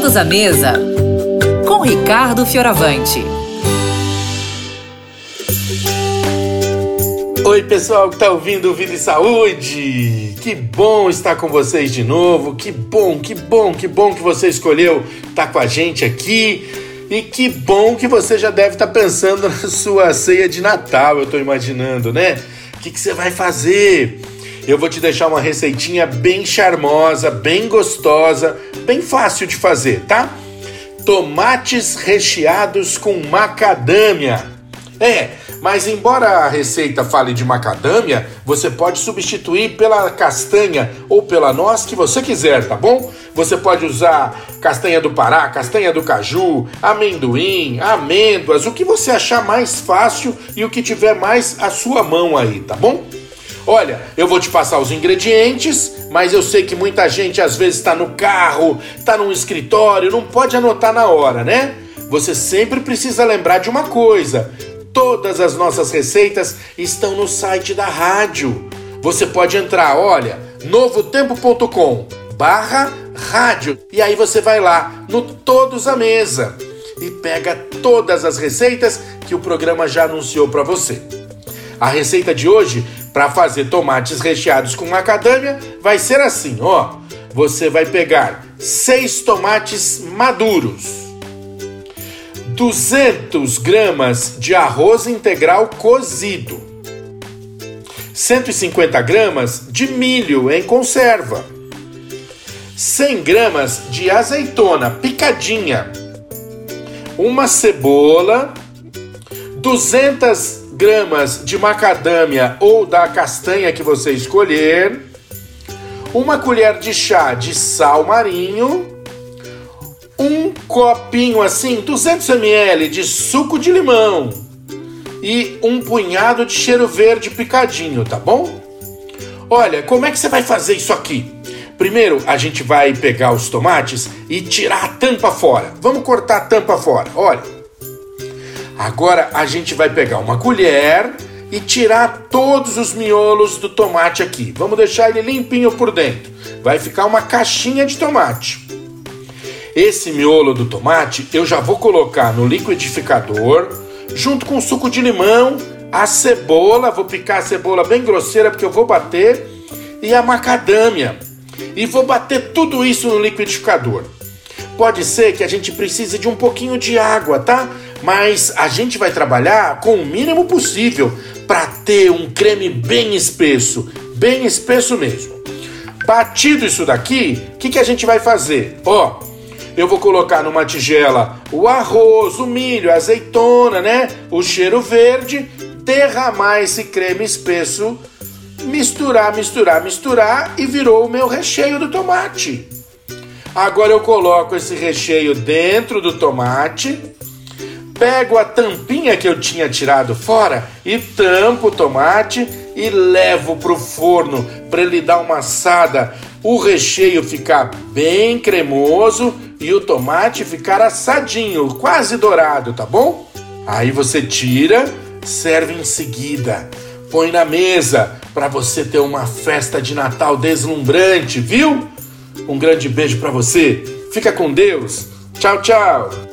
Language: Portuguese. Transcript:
Todos à Mesa, com Ricardo Fioravante. Oi, pessoal que está ouvindo Vida e Saúde! Que bom estar com vocês de novo. Que bom, que bom, que bom que você escolheu estar com a gente aqui. E que bom que você já deve estar pensando na sua ceia de Natal, eu estou imaginando, né? O que, que você vai fazer? Eu vou te deixar uma receitinha bem charmosa, bem gostosa, bem fácil de fazer, tá? Tomates recheados com macadâmia. É, mas embora a receita fale de macadâmia, você pode substituir pela castanha ou pela noz que você quiser, tá bom? Você pode usar castanha do Pará, castanha do caju, amendoim, amêndoas, o que você achar mais fácil e o que tiver mais à sua mão aí, tá bom? Olha, eu vou te passar os ingredientes, mas eu sei que muita gente às vezes está no carro, está num escritório, não pode anotar na hora, né? Você sempre precisa lembrar de uma coisa: todas as nossas receitas estão no site da rádio. Você pode entrar, olha, novotempo.com barra rádio e aí você vai lá no Todos à Mesa e pega todas as receitas que o programa já anunciou para você. A receita de hoje para fazer tomates recheados com macadâmia vai ser assim, ó. Você vai pegar seis tomates maduros, 200 gramas de arroz integral cozido, 150 gramas de milho em conserva, 100 gramas de azeitona picadinha, uma cebola, 200 gramas de macadâmia ou da castanha que você escolher, uma colher de chá de sal marinho, um copinho assim, 200 ml de suco de limão e um punhado de cheiro verde picadinho, tá bom? Olha, como é que você vai fazer isso aqui? Primeiro, a gente vai pegar os tomates e tirar a tampa fora. Vamos cortar a tampa fora. Olha, Agora a gente vai pegar uma colher e tirar todos os miolos do tomate aqui. Vamos deixar ele limpinho por dentro. Vai ficar uma caixinha de tomate. Esse miolo do tomate eu já vou colocar no liquidificador, junto com o suco de limão, a cebola, vou picar a cebola bem grosseira porque eu vou bater, e a macadâmia. E vou bater tudo isso no liquidificador. Pode ser que a gente precise de um pouquinho de água, tá? Mas a gente vai trabalhar com o mínimo possível para ter um creme bem espesso, bem espesso mesmo. Batido isso daqui, o que, que a gente vai fazer? Ó, eu vou colocar numa tigela o arroz, o milho, a azeitona, né? O cheiro verde, derramar esse creme espesso, misturar, misturar, misturar e virou o meu recheio do tomate. Agora eu coloco esse recheio dentro do tomate pego a tampinha que eu tinha tirado fora e tampo o tomate e levo para o forno para ele dar uma assada, o recheio ficar bem cremoso e o tomate ficar assadinho, quase dourado, tá bom? Aí você tira, serve em seguida, põe na mesa para você ter uma festa de Natal deslumbrante, viu? Um grande beijo para você. Fica com Deus. Tchau, tchau.